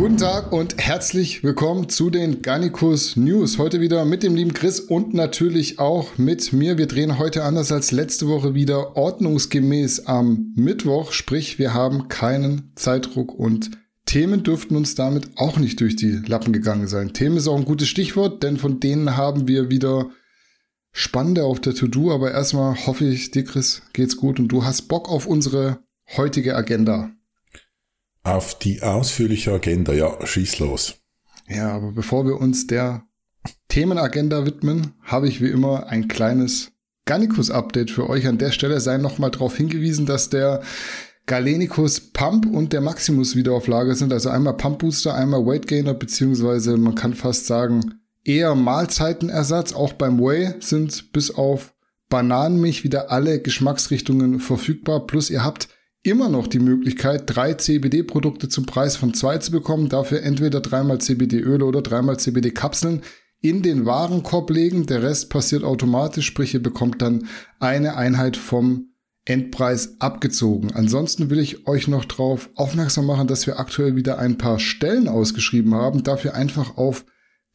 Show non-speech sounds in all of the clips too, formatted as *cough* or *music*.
Guten Tag und herzlich willkommen zu den Garnicus News. Heute wieder mit dem lieben Chris und natürlich auch mit mir. Wir drehen heute anders als letzte Woche wieder ordnungsgemäß am Mittwoch. Sprich, wir haben keinen Zeitdruck und Themen dürften uns damit auch nicht durch die Lappen gegangen sein. Themen ist auch ein gutes Stichwort, denn von denen haben wir wieder spannende auf der To-Do. Aber erstmal hoffe ich, dir Chris geht's gut und du hast Bock auf unsere heutige Agenda. Auf die ausführliche Agenda, ja, schieß los. Ja, aber bevor wir uns der Themenagenda widmen, habe ich wie immer ein kleines Garnicus-Update für euch. An der Stelle sei nochmal darauf hingewiesen, dass der Galenicus Pump und der Maximus wieder auf Lager sind. Also einmal Pump Booster, einmal Weight Gainer, beziehungsweise man kann fast sagen, eher Mahlzeitenersatz. Auch beim Whey sind bis auf Bananenmilch wieder alle Geschmacksrichtungen verfügbar. Plus ihr habt immer noch die Möglichkeit, drei CBD-Produkte zum Preis von zwei zu bekommen. Dafür entweder dreimal CBD-Öle oder dreimal CBD-Kapseln in den Warenkorb legen. Der Rest passiert automatisch, sprich ihr bekommt dann eine Einheit vom Endpreis abgezogen. Ansonsten will ich euch noch darauf aufmerksam machen, dass wir aktuell wieder ein paar Stellen ausgeschrieben haben. Dafür einfach auf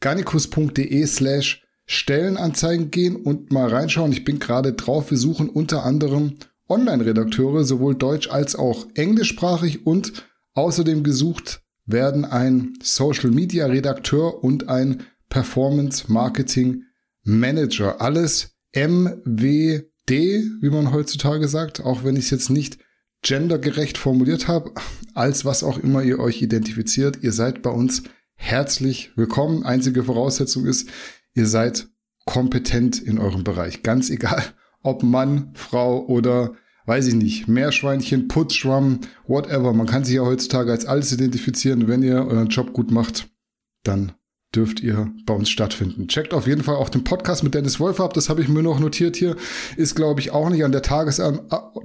garnicus.de slash Stellenanzeigen gehen und mal reinschauen. Ich bin gerade drauf. Wir suchen unter anderem Online-Redakteure, sowohl deutsch als auch englischsprachig und außerdem gesucht werden ein Social-Media-Redakteur und ein Performance-Marketing-Manager. Alles MWD, wie man heutzutage sagt, auch wenn ich es jetzt nicht gendergerecht formuliert habe, als was auch immer ihr euch identifiziert. Ihr seid bei uns herzlich willkommen. Einzige Voraussetzung ist, ihr seid kompetent in eurem Bereich. Ganz egal, ob Mann, Frau oder weiß ich nicht, Meerschweinchen, Putzschwamm, whatever. Man kann sich ja heutzutage als alles identifizieren. Wenn ihr euren Job gut macht, dann dürft ihr bei uns stattfinden. Checkt auf jeden Fall auch den Podcast mit Dennis Wolf ab. Das habe ich mir noch notiert hier. Ist, glaube ich, auch nicht an der Tages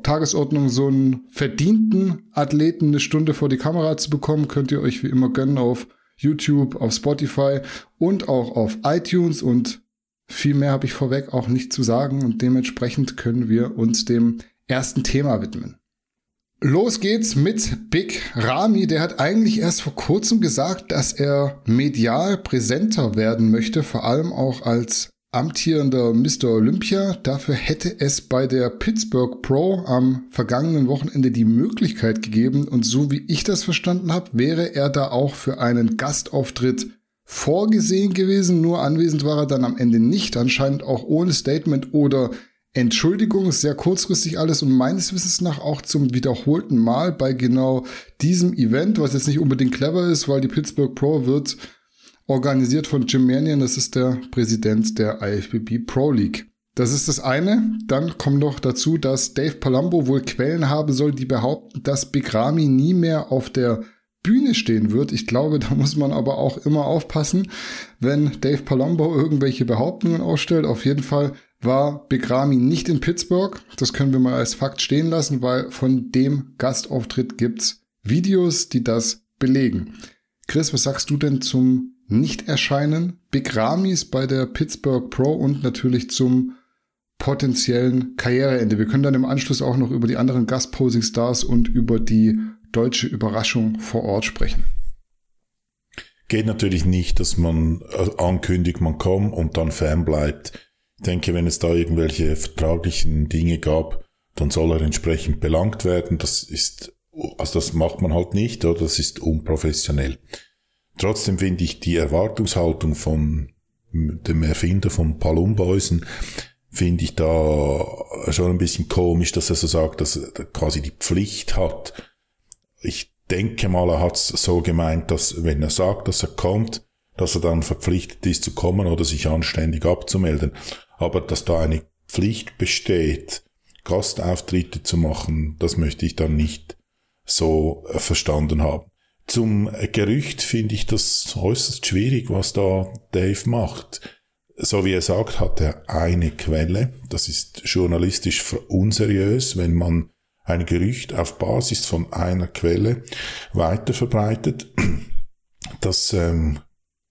Tagesordnung, so einen verdienten Athleten eine Stunde vor die Kamera zu bekommen. Könnt ihr euch wie immer gönnen auf YouTube, auf Spotify und auch auf iTunes und viel mehr habe ich vorweg auch nicht zu sagen und dementsprechend können wir uns dem ersten Thema widmen. Los geht's mit Big Rami. Der hat eigentlich erst vor kurzem gesagt, dass er medial präsenter werden möchte, vor allem auch als amtierender Mr. Olympia. Dafür hätte es bei der Pittsburgh Pro am vergangenen Wochenende die Möglichkeit gegeben und so wie ich das verstanden habe, wäre er da auch für einen Gastauftritt vorgesehen gewesen, nur anwesend war er dann am Ende nicht, anscheinend auch ohne Statement oder Entschuldigung, sehr kurzfristig alles und meines Wissens nach auch zum wiederholten Mal bei genau diesem Event, was jetzt nicht unbedingt clever ist, weil die Pittsburgh Pro wird organisiert von Jim Manion, das ist der Präsident der IFBB Pro League. Das ist das eine. Dann kommt noch dazu, dass Dave Palumbo wohl Quellen haben soll, die behaupten, dass Big Ramy nie mehr auf der Bühne stehen wird. Ich glaube, da muss man aber auch immer aufpassen, wenn Dave Palumbo irgendwelche Behauptungen ausstellt. Auf jeden Fall war Begrami nicht in Pittsburgh. Das können wir mal als Fakt stehen lassen, weil von dem Gastauftritt gibt's Videos, die das belegen. Chris, was sagst du denn zum Nicht-Erscheinen Big Ramis bei der Pittsburgh Pro und natürlich zum potenziellen Karriereende? Wir können dann im Anschluss auch noch über die anderen Gast-Posing-Stars und über die deutsche Überraschung vor Ort sprechen. Geht natürlich nicht, dass man äh, ankündigt, man kommt und dann Fan bleibt. Ich denke, wenn es da irgendwelche vertraglichen Dinge gab, dann soll er entsprechend belangt werden. Das ist, also das macht man halt nicht, oder? Das ist unprofessionell. Trotzdem finde ich die Erwartungshaltung von dem Erfinder von Palumboisen, finde ich da schon ein bisschen komisch, dass er so sagt, dass er quasi die Pflicht hat, ich denke mal, er hat es so gemeint, dass wenn er sagt, dass er kommt, dass er dann verpflichtet ist zu kommen oder sich anständig abzumelden. Aber dass da eine Pflicht besteht, Gastauftritte zu machen, das möchte ich dann nicht so äh, verstanden haben. Zum Gerücht finde ich das äußerst schwierig, was da Dave macht. So wie er sagt, hat er eine Quelle. Das ist journalistisch unseriös, wenn man ein Gerücht auf Basis von einer Quelle weiter verbreitet. Das ähm,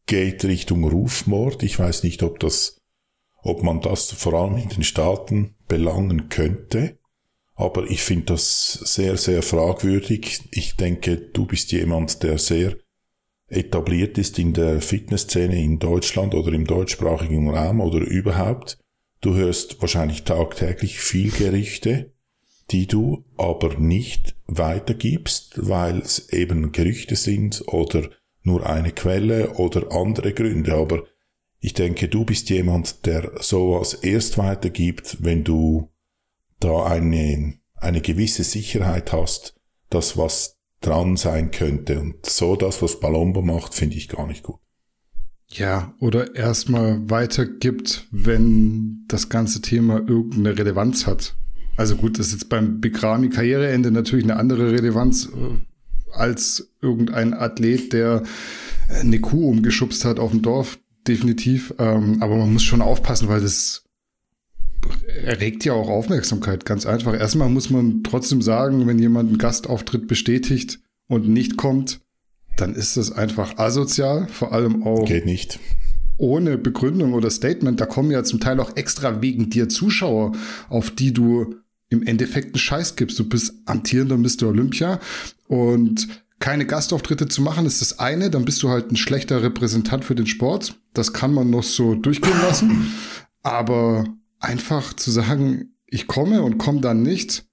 geht Richtung Rufmord. Ich weiß nicht, ob das, ob man das vor allem in den Staaten belangen könnte. Aber ich finde das sehr, sehr fragwürdig. Ich denke, du bist jemand, der sehr etabliert ist in der Fitnessszene in Deutschland oder im deutschsprachigen Raum oder überhaupt. Du hörst wahrscheinlich tagtäglich viel Gerüchte, die du aber nicht weitergibst, weil es eben Gerüchte sind oder nur eine Quelle oder andere Gründe. Aber ich denke, du bist jemand, der sowas erst weitergibt, wenn du da eine, eine gewisse Sicherheit hast, dass was dran sein könnte. Und so das, was Palombo macht, finde ich gar nicht gut. Ja, oder erstmal weitergibt, wenn das ganze Thema irgendeine Relevanz hat. Also gut, das ist jetzt beim Bikrami Karriereende natürlich eine andere Relevanz äh, als irgendein Athlet, der eine Kuh umgeschubst hat auf dem Dorf, definitiv. Ähm, aber man muss schon aufpassen, weil das erregt ja auch Aufmerksamkeit, ganz einfach. Erstmal muss man trotzdem sagen, wenn jemand einen Gastauftritt bestätigt und nicht kommt, dann ist das einfach asozial, vor allem auch. Geht nicht. Ohne Begründung oder Statement, da kommen ja zum Teil auch extra wegen dir Zuschauer, auf die du im Endeffekt einen Scheiß gibst. Du bist amtierender Mr. Olympia und keine Gastauftritte zu machen, ist das eine, dann bist du halt ein schlechter Repräsentant für den Sport. Das kann man noch so durchgehen lassen. Aber einfach zu sagen, ich komme und komme dann nicht,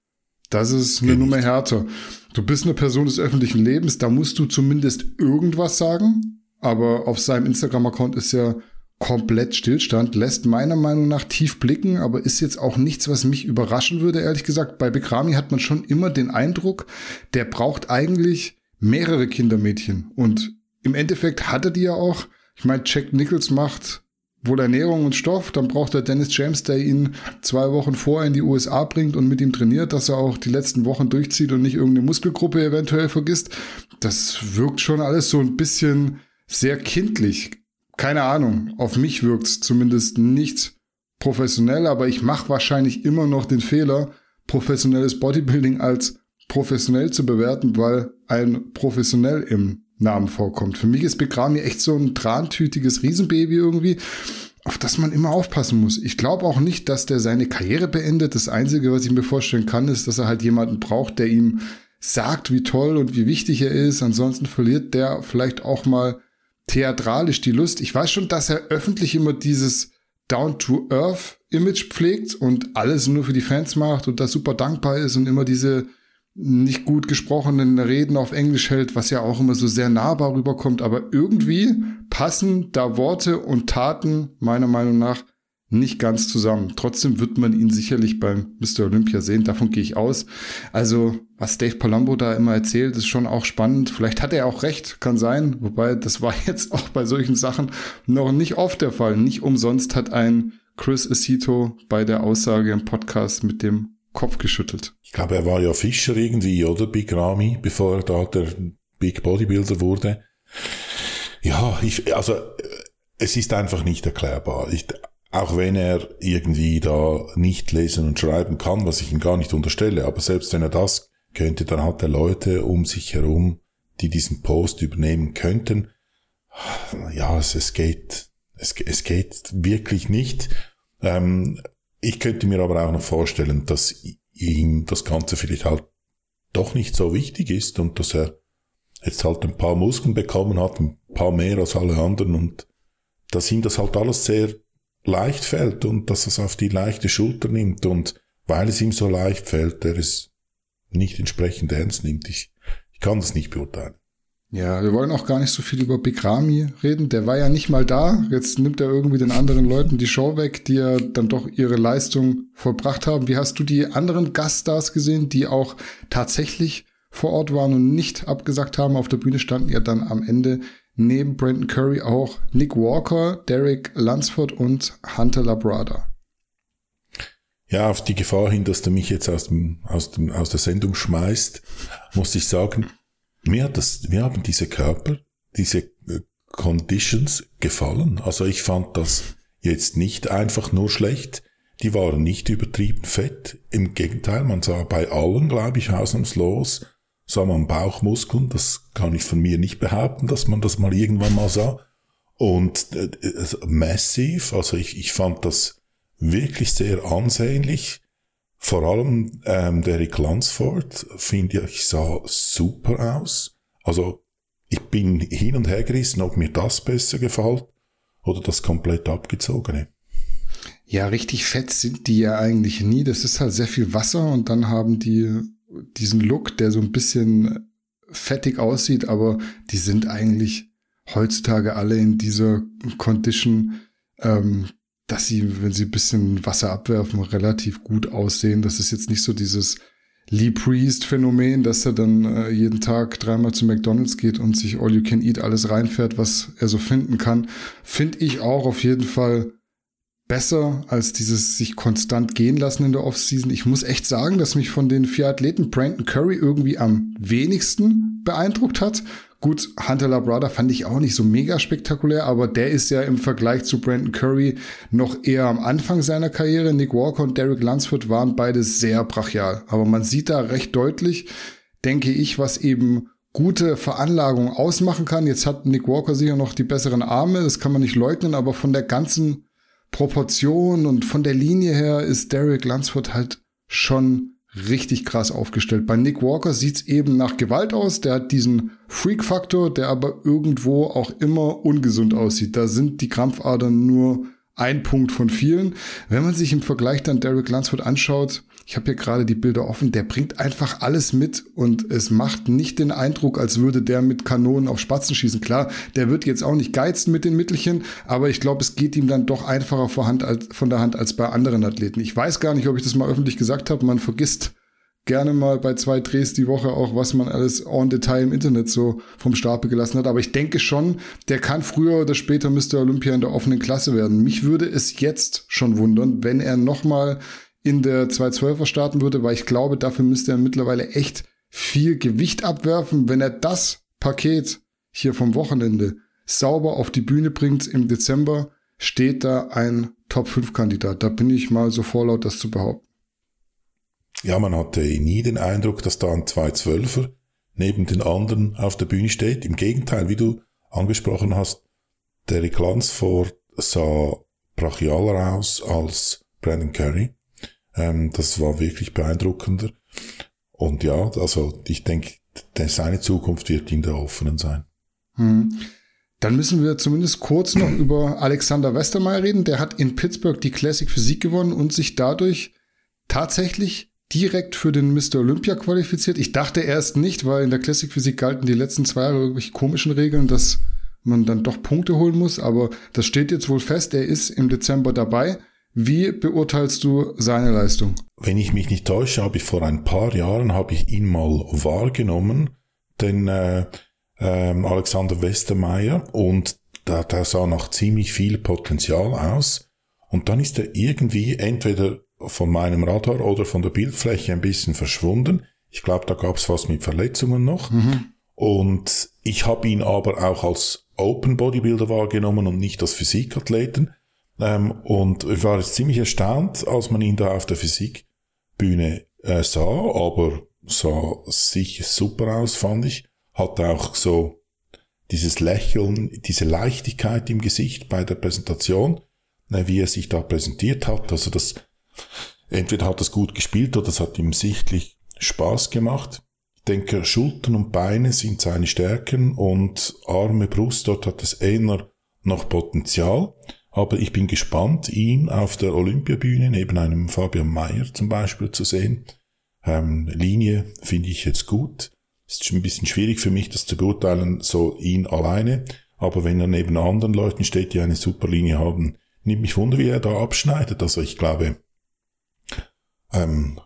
das ist eine Nummer härter. Du bist eine Person des öffentlichen Lebens, da musst du zumindest irgendwas sagen. Aber auf seinem Instagram-Account ist ja komplett Stillstand, lässt meiner Meinung nach tief blicken, aber ist jetzt auch nichts, was mich überraschen würde, ehrlich gesagt. Bei Bekrami hat man schon immer den Eindruck, der braucht eigentlich mehrere Kindermädchen. Und im Endeffekt hat er die ja auch. Ich meine, Jack Nichols macht wohl Ernährung und Stoff, dann braucht er Dennis James, der ihn zwei Wochen vorher in die USA bringt und mit ihm trainiert, dass er auch die letzten Wochen durchzieht und nicht irgendeine Muskelgruppe eventuell vergisst. Das wirkt schon alles so ein bisschen sehr kindlich. Keine Ahnung, auf mich wirkt's zumindest nicht professionell, aber ich mache wahrscheinlich immer noch den Fehler, professionelles Bodybuilding als professionell zu bewerten, weil ein professionell im Namen vorkommt. Für mich ist Begrami echt so ein trantütiges Riesenbaby irgendwie, auf das man immer aufpassen muss. Ich glaube auch nicht, dass der seine Karriere beendet. Das Einzige, was ich mir vorstellen kann, ist, dass er halt jemanden braucht, der ihm sagt, wie toll und wie wichtig er ist. Ansonsten verliert der vielleicht auch mal theatralisch die Lust. Ich weiß schon, dass er öffentlich immer dieses Down-to-Earth-Image pflegt und alles nur für die Fans macht und da super dankbar ist und immer diese nicht gut gesprochenen Reden auf Englisch hält, was ja auch immer so sehr nahbar rüberkommt, aber irgendwie passen da Worte und Taten meiner Meinung nach nicht ganz zusammen. Trotzdem wird man ihn sicherlich beim Mr. Olympia sehen, davon gehe ich aus. Also, was Dave Palumbo da immer erzählt, ist schon auch spannend. Vielleicht hat er auch recht, kann sein, wobei das war *laughs* jetzt auch bei solchen Sachen noch nicht oft der Fall. Nicht umsonst hat ein Chris Acito bei der Aussage im Podcast mit dem Kopf geschüttelt. Ich glaube, er war ja Fischer irgendwie, oder? Big Ramy, bevor er da der Big Bodybuilder wurde. Ja, ich, also, es ist einfach nicht erklärbar. Ich, auch wenn er irgendwie da nicht lesen und schreiben kann, was ich ihm gar nicht unterstelle, aber selbst wenn er das könnte, dann hat er Leute um sich herum, die diesen Post übernehmen könnten. Ja, es, es geht, es, es geht wirklich nicht. Ähm, ich könnte mir aber auch noch vorstellen, dass ihm das Ganze vielleicht halt doch nicht so wichtig ist und dass er jetzt halt ein paar Muskeln bekommen hat, ein paar mehr als alle anderen und dass ihm das halt alles sehr leicht fällt und dass es auf die leichte Schulter nimmt und weil es ihm so leicht fällt, er es nicht entsprechend ernst nimmt. Ich, ich kann das nicht beurteilen. Ja, wir wollen auch gar nicht so viel über Bikrami reden. Der war ja nicht mal da. Jetzt nimmt er irgendwie den anderen Leuten die Show weg, die ja dann doch ihre Leistung vollbracht haben. Wie hast du die anderen Gaststars gesehen, die auch tatsächlich vor Ort waren und nicht abgesagt haben? Auf der Bühne standen ja dann am Ende neben Brandon Curry auch Nick Walker, Derek Lunsford und Hunter Labrada. Ja, auf die Gefahr hin, dass du mich jetzt aus, dem, aus, dem, aus der Sendung schmeißt, muss ich sagen, mir hat das, mir haben diese Körper, diese äh, Conditions gefallen. Also ich fand das jetzt nicht einfach nur schlecht. Die waren nicht übertrieben fett. Im Gegenteil, man sah bei allen, glaube ich, ausnahmslos, sah man Bauchmuskeln. Das kann ich von mir nicht behaupten, dass man das mal irgendwann mal sah. Und äh, äh massiv, also ich, ich fand das wirklich sehr ansehnlich. Vor allem ähm, Derek Lansford, finde ich, sah super aus. Also ich bin hin und her gerissen, ob mir das besser gefällt oder das komplett abgezogene. Ja, richtig fett sind die ja eigentlich nie. Das ist halt sehr viel Wasser und dann haben die diesen Look, der so ein bisschen fettig aussieht, aber die sind eigentlich heutzutage alle in dieser Condition, ähm, dass sie, wenn sie ein bisschen Wasser abwerfen, relativ gut aussehen. Das ist jetzt nicht so dieses Lee Priest-Phänomen, dass er dann äh, jeden Tag dreimal zu McDonalds geht und sich All You Can Eat alles reinfährt, was er so finden kann. Finde ich auch auf jeden Fall besser als dieses sich konstant gehen lassen in der Offseason. Ich muss echt sagen, dass mich von den vier Athleten Brandon Curry irgendwie am wenigsten beeindruckt hat. Gut, Hunter Labrada fand ich auch nicht so mega spektakulär, aber der ist ja im Vergleich zu Brandon Curry noch eher am Anfang seiner Karriere. Nick Walker und Derek Lunsford waren beide sehr brachial. Aber man sieht da recht deutlich, denke ich, was eben gute Veranlagung ausmachen kann. Jetzt hat Nick Walker sicher noch die besseren Arme, das kann man nicht leugnen, aber von der ganzen Proportion und von der Linie her ist Derek Lunsford halt schon richtig krass aufgestellt. Bei Nick Walker sieht's eben nach Gewalt aus. Der hat diesen Freak-Faktor, der aber irgendwo auch immer ungesund aussieht. Da sind die Krampfadern nur ein Punkt von vielen. Wenn man sich im Vergleich dann Derek Lunsford anschaut, ich habe hier gerade die Bilder offen, der bringt einfach alles mit und es macht nicht den Eindruck, als würde der mit Kanonen auf Spatzen schießen. Klar, der wird jetzt auch nicht geizen mit den Mittelchen, aber ich glaube, es geht ihm dann doch einfacher von, der Hand als bei anderen Athleten. Ich weiß gar nicht, ob ich das mal öffentlich gesagt habe. Man vergisst gerne mal bei zwei Drehs die Woche auch, was man alles en Detail im Internet so vom Stapel gelassen hat. Aber ich denke schon, der kann früher oder später Mr. Olympia in der offenen Klasse werden. Mich würde es jetzt schon wundern, wenn er nochmal in der 212er starten würde, weil ich glaube, dafür müsste er mittlerweile echt viel Gewicht abwerfen. Wenn er das Paket hier vom Wochenende sauber auf die Bühne bringt im Dezember, steht da ein Top-5-Kandidat. Da bin ich mal so vorlaut, das zu behaupten. Ja, man hatte nie den Eindruck, dass da ein 212er neben den anderen auf der Bühne steht. Im Gegenteil, wie du angesprochen hast, Derek Lansford sah brachialer aus als Brandon Curry. Ähm, das war wirklich beeindruckender. Und ja, also ich denke, seine Zukunft wird in der offenen sein. Hm. Dann müssen wir zumindest kurz noch *clears throat* über Alexander Westermeier reden. Der hat in Pittsburgh die Classic Physik gewonnen und sich dadurch tatsächlich direkt für den Mr. Olympia qualifiziert. Ich dachte erst nicht, weil in der Classic Physik galten die letzten zwei Jahre irgendwelche komischen Regeln, dass man dann doch Punkte holen muss. Aber das steht jetzt wohl fest. Er ist im Dezember dabei. Wie beurteilst du seine Leistung? Wenn ich mich nicht täusche, habe ich vor ein paar Jahren habe ich ihn mal wahrgenommen, den äh, äh, Alexander Westermeier, und da, da sah noch ziemlich viel Potenzial aus. Und dann ist er irgendwie entweder von meinem Radar oder von der Bildfläche ein bisschen verschwunden. Ich glaube, da gab es was mit Verletzungen noch. Mhm. Und ich habe ihn aber auch als Open Bodybuilder wahrgenommen und nicht als Physikathleten. Ähm, und ich war jetzt ziemlich erstaunt, als man ihn da auf der Physikbühne äh, sah, aber sah sicher super aus, fand ich. Hat auch so dieses Lächeln, diese Leichtigkeit im Gesicht bei der Präsentation, äh, wie er sich da präsentiert hat. Also das, entweder hat es gut gespielt oder es hat ihm sichtlich Spaß gemacht. Ich denke, Schultern und Beine sind seine Stärken und Arme, Brust, dort hat es eher noch Potenzial. Aber ich bin gespannt, ihn auf der Olympiabühne neben einem Fabian Mayer zum Beispiel zu sehen. Ähm, Linie finde ich jetzt gut. Ist ein bisschen schwierig für mich, das zu beurteilen, so ihn alleine. Aber wenn er neben anderen Leuten steht, die eine super Linie haben, nimmt mich wunder, wie er da abschneidet. Also ich glaube, ähm,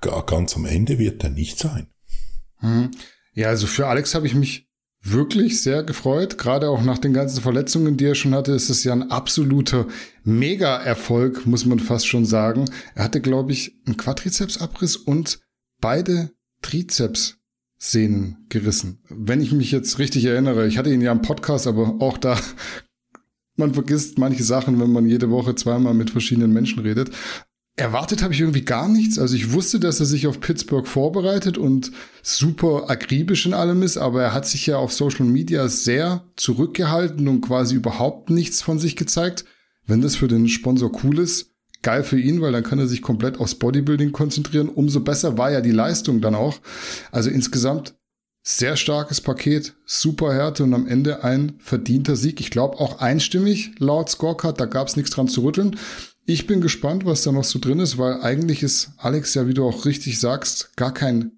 ganz am Ende wird er nicht sein. Hm. Ja, also für Alex habe ich mich wirklich sehr gefreut. Gerade auch nach den ganzen Verletzungen, die er schon hatte, ist es ja ein absoluter Mega-Erfolg, muss man fast schon sagen. Er hatte, glaube ich, einen Quadrizepsabriss und beide Trizeps-Sehnen gerissen. Wenn ich mich jetzt richtig erinnere, ich hatte ihn ja im Podcast, aber auch da *laughs* man vergisst manche Sachen, wenn man jede Woche zweimal mit verschiedenen Menschen redet. Erwartet habe ich irgendwie gar nichts. Also ich wusste, dass er sich auf Pittsburgh vorbereitet und super akribisch in allem ist, aber er hat sich ja auf Social Media sehr zurückgehalten und quasi überhaupt nichts von sich gezeigt. Wenn das für den Sponsor cool ist, geil für ihn, weil dann kann er sich komplett aufs Bodybuilding konzentrieren. Umso besser war ja die Leistung dann auch. Also insgesamt sehr starkes Paket, super Härte und am Ende ein verdienter Sieg. Ich glaube auch einstimmig laut Scorecard, da gab es nichts dran zu rütteln. Ich bin gespannt, was da noch so drin ist, weil eigentlich ist Alex ja, wie du auch richtig sagst, gar kein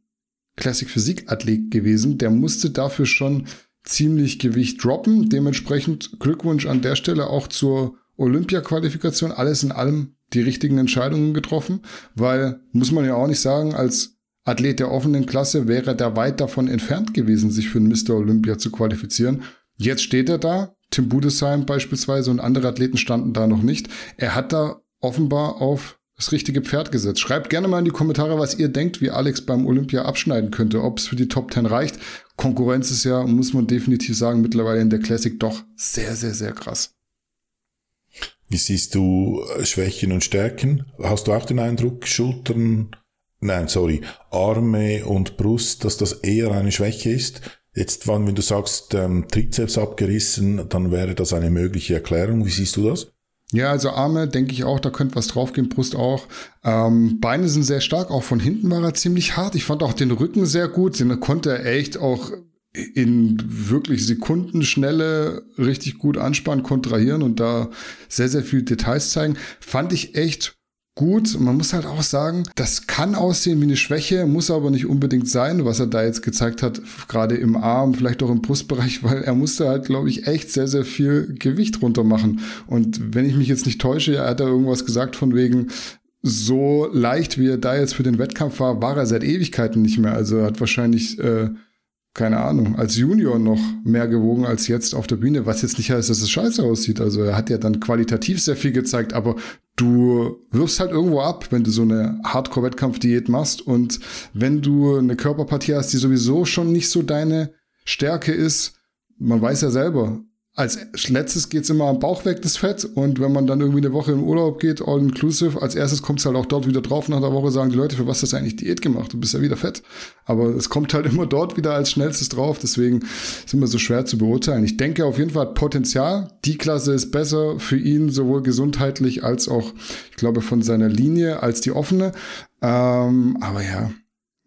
Classic Physik Athlet gewesen. Der musste dafür schon ziemlich Gewicht droppen. Dementsprechend Glückwunsch an der Stelle auch zur Olympia-Qualifikation. Alles in allem die richtigen Entscheidungen getroffen, weil, muss man ja auch nicht sagen, als Athlet der offenen Klasse wäre der weit davon entfernt gewesen, sich für einen Mr. Olympia zu qualifizieren. Jetzt steht er da. Tim Budesheim beispielsweise und andere Athleten standen da noch nicht. Er hat da offenbar auf das richtige Pferd gesetzt. Schreibt gerne mal in die Kommentare, was ihr denkt, wie Alex beim Olympia abschneiden könnte, ob es für die Top 10 reicht. Konkurrenz ist ja, muss man definitiv sagen, mittlerweile in der Classic doch sehr, sehr, sehr krass. Wie siehst du äh, Schwächen und Stärken? Hast du auch den Eindruck, Schultern, nein, sorry, Arme und Brust, dass das eher eine Schwäche ist? Jetzt, wenn du sagst, ähm, Trizeps abgerissen, dann wäre das eine mögliche Erklärung. Wie siehst du das? Ja, also Arme denke ich auch, da könnte was draufgehen, Brust auch. Ähm, Beine sind sehr stark, auch von hinten war er ziemlich hart. Ich fand auch den Rücken sehr gut, den konnte er echt auch in wirklich Sekundenschnelle richtig gut anspannen, kontrahieren und da sehr, sehr viel Details zeigen. Fand ich echt gut. Man muss halt auch sagen, das kann aussehen wie eine Schwäche, muss aber nicht unbedingt sein, was er da jetzt gezeigt hat, gerade im Arm, vielleicht auch im Brustbereich, *laughs* weil er musste halt, glaube ich, echt sehr, sehr viel Gewicht runter machen. Und wenn ich mich jetzt nicht täusche, er hat da irgendwas gesagt von wegen, so leicht wie er da jetzt für den Wettkampf war, war er seit Ewigkeiten nicht mehr. Also er hat wahrscheinlich äh, keine Ahnung, als Junior noch mehr gewogen als jetzt auf der Bühne, was jetzt nicht heißt, dass es scheiße aussieht. Also er hat ja dann qualitativ sehr viel gezeigt, aber du wirfst halt irgendwo ab, wenn du so eine Hardcore-Wettkampfdiät machst. Und wenn du eine Körperpartie hast, die sowieso schon nicht so deine Stärke ist, man weiß ja selber, als letztes geht's immer am Bauch weg, das Fett. Und wenn man dann irgendwie eine Woche in Urlaub geht, all inclusive, als erstes kommt's halt auch dort wieder drauf. Nach der Woche sagen die Leute, für was hast du eigentlich Diät gemacht? Du bist ja wieder fett. Aber es kommt halt *laughs* immer dort wieder als schnellstes drauf. Deswegen ist immer so schwer zu beurteilen. Ich denke auf jeden Fall hat Potenzial. Die Klasse ist besser für ihn, sowohl gesundheitlich als auch, ich glaube, von seiner Linie als die offene. Ähm, aber ja,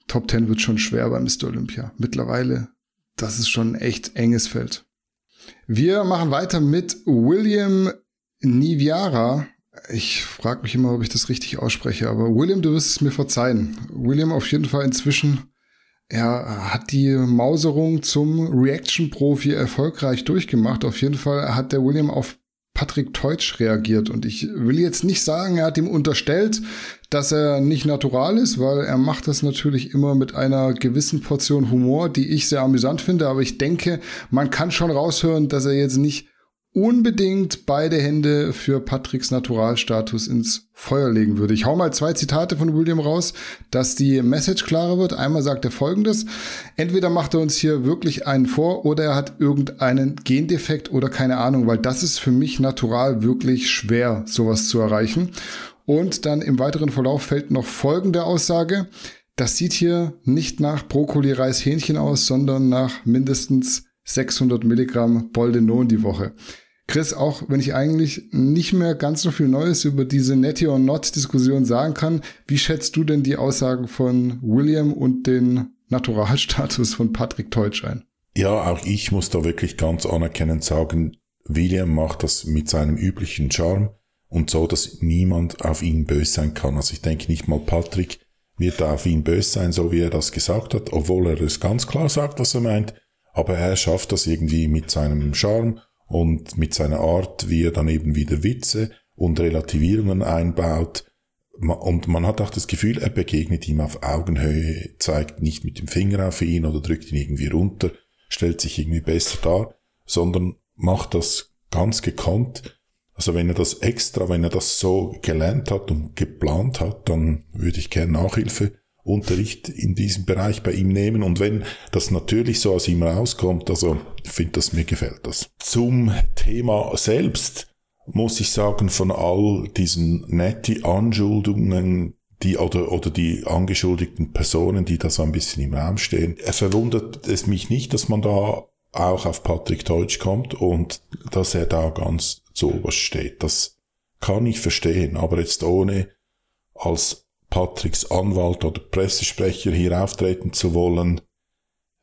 Top 10 wird schon schwer bei Mr. Olympia. Mittlerweile, das ist schon ein echt enges Feld. Wir machen weiter mit William Niviara. Ich frage mich immer, ob ich das richtig ausspreche, aber William, du wirst es mir verzeihen. William auf jeden Fall inzwischen, er hat die Mauserung zum Reaction-Profi erfolgreich durchgemacht. Auf jeden Fall hat der William auf Patrick Teutsch reagiert. Und ich will jetzt nicht sagen, er hat ihm unterstellt, dass er nicht natural ist, weil er macht das natürlich immer mit einer gewissen Portion Humor, die ich sehr amüsant finde. Aber ich denke, man kann schon raushören, dass er jetzt nicht unbedingt beide Hände für Patricks Naturalstatus ins Feuer legen würde. Ich hau mal zwei Zitate von William raus, dass die Message klarer wird. Einmal sagt er folgendes. Entweder macht er uns hier wirklich einen vor oder er hat irgendeinen Gendefekt oder keine Ahnung, weil das ist für mich natural wirklich schwer, sowas zu erreichen. Und dann im weiteren Verlauf fällt noch folgende Aussage. Das sieht hier nicht nach Brokkoli, Reis, Hähnchen aus, sondern nach mindestens 600 Milligramm Boldenon die Woche. Chris, auch wenn ich eigentlich nicht mehr ganz so viel Neues über diese Netty or Not Diskussion sagen kann, wie schätzt du denn die Aussagen von William und den Naturalstatus von Patrick Teutsch ein? Ja, auch ich muss da wirklich ganz anerkennend sagen, William macht das mit seinem üblichen Charme und so, dass niemand auf ihn böse sein kann. Also ich denke nicht mal Patrick wird auf ihn böse sein, so wie er das gesagt hat, obwohl er es ganz klar sagt, was er meint. Aber er schafft das irgendwie mit seinem Charme und mit seiner Art, wie er dann eben wieder Witze und Relativierungen einbaut. Und man hat auch das Gefühl, er begegnet ihm auf Augenhöhe, zeigt nicht mit dem Finger auf ihn oder drückt ihn irgendwie runter, stellt sich irgendwie besser dar, sondern macht das ganz gekonnt. Also wenn er das extra, wenn er das so gelernt hat und geplant hat, dann würde ich gerne Nachhilfe Unterricht in diesem Bereich bei ihm nehmen und wenn das natürlich so aus ihm rauskommt, also finde das, mir gefällt das. Zum Thema selbst muss ich sagen, von all diesen netten Anschuldigungen, die oder, oder die angeschuldigten Personen, die da so ein bisschen im Raum stehen, verwundert es mich nicht, dass man da auch auf Patrick Deutsch kommt und dass er da ganz zu oberst steht. Das kann ich verstehen, aber jetzt ohne als Patricks Anwalt oder Pressesprecher hier auftreten zu wollen,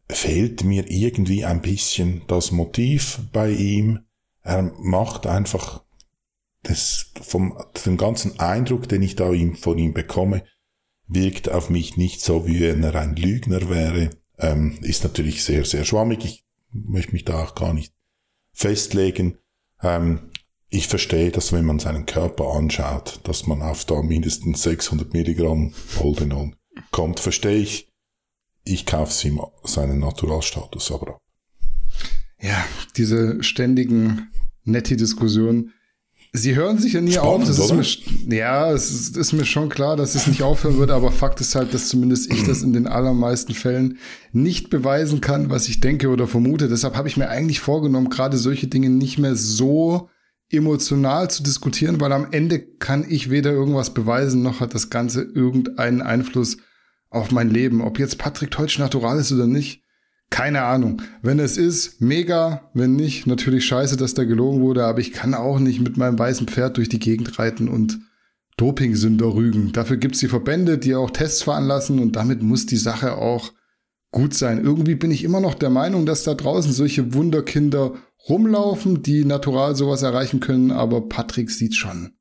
fehlt mir irgendwie ein bisschen das Motiv bei ihm. Er macht einfach das vom dem ganzen Eindruck, den ich da von ihm bekomme, wirkt auf mich nicht so, wie wenn er ein Lügner wäre. Ähm, ist natürlich sehr, sehr schwammig. Ich möchte mich da auch gar nicht festlegen. Ähm, ich verstehe, dass wenn man seinen Körper anschaut, dass man auf da mindestens 600 Milligramm Boldenon kommt, verstehe ich. Ich kaufe ihm seinen Naturalstatus aber ab. Ja, diese ständigen Netti-Diskussionen, Sie hören sich ja nie Spannend, auf. Das ist mir, ja, es ist, ist, mir schon klar, dass es nicht aufhören wird, aber Fakt ist halt, dass zumindest ich das in den allermeisten Fällen nicht beweisen kann, was ich denke oder vermute. Deshalb habe ich mir eigentlich vorgenommen, gerade solche Dinge nicht mehr so emotional zu diskutieren, weil am Ende kann ich weder irgendwas beweisen, noch hat das Ganze irgendeinen Einfluss auf mein Leben. Ob jetzt Patrick Teutsch natural ist oder nicht, keine Ahnung. Wenn es ist, mega. Wenn nicht, natürlich scheiße, dass da gelogen wurde. Aber ich kann auch nicht mit meinem weißen Pferd durch die Gegend reiten und Dopingsünder rügen. Dafür gibt's die Verbände, die auch Tests veranlassen und damit muss die Sache auch gut sein. Irgendwie bin ich immer noch der Meinung, dass da draußen solche Wunderkinder rumlaufen, die natural sowas erreichen können, aber Patrick sieht schon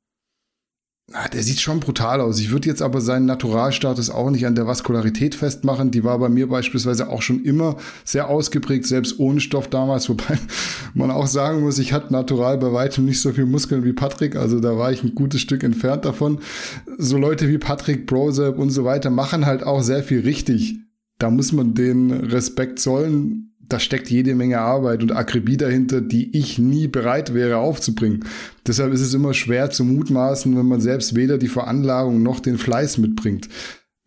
Ah, der sieht schon brutal aus. Ich würde jetzt aber seinen Naturalstatus auch nicht an der Vaskularität festmachen. Die war bei mir beispielsweise auch schon immer sehr ausgeprägt, selbst ohne Stoff damals. *laughs* Wobei man auch sagen muss, ich hatte natural bei weitem nicht so viel Muskeln wie Patrick. Also da war ich ein gutes Stück entfernt davon. So Leute wie Patrick, Brosep und so weiter machen halt auch sehr viel richtig. Da muss man den Respekt zollen da steckt jede Menge Arbeit und Akribie dahinter, die ich nie bereit wäre aufzubringen. Deshalb ist es immer schwer zu mutmaßen, wenn man selbst weder die Veranlagung noch den Fleiß mitbringt.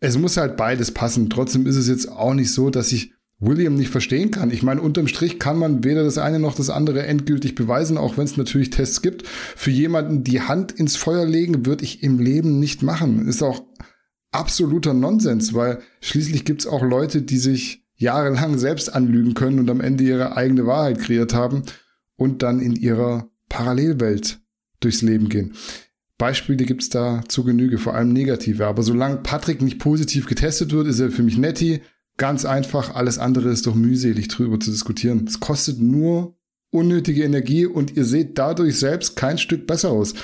Es muss halt beides passen. Trotzdem ist es jetzt auch nicht so, dass ich William nicht verstehen kann. Ich meine, unterm Strich kann man weder das eine noch das andere endgültig beweisen, auch wenn es natürlich Tests gibt. Für jemanden die Hand ins Feuer legen, würde ich im Leben nicht machen. Ist auch absoluter Nonsens, weil schließlich gibt es auch Leute, die sich jahrelang selbst anlügen können und am Ende ihre eigene Wahrheit kreiert haben und dann in ihrer Parallelwelt durchs Leben gehen. Beispiele gibt's da zu Genüge, vor allem negative. Aber solange Patrick nicht positiv getestet wird, ist er für mich netti. Ganz einfach, alles andere ist doch mühselig drüber zu diskutieren. Es kostet nur unnötige Energie und ihr seht dadurch selbst kein Stück besser aus.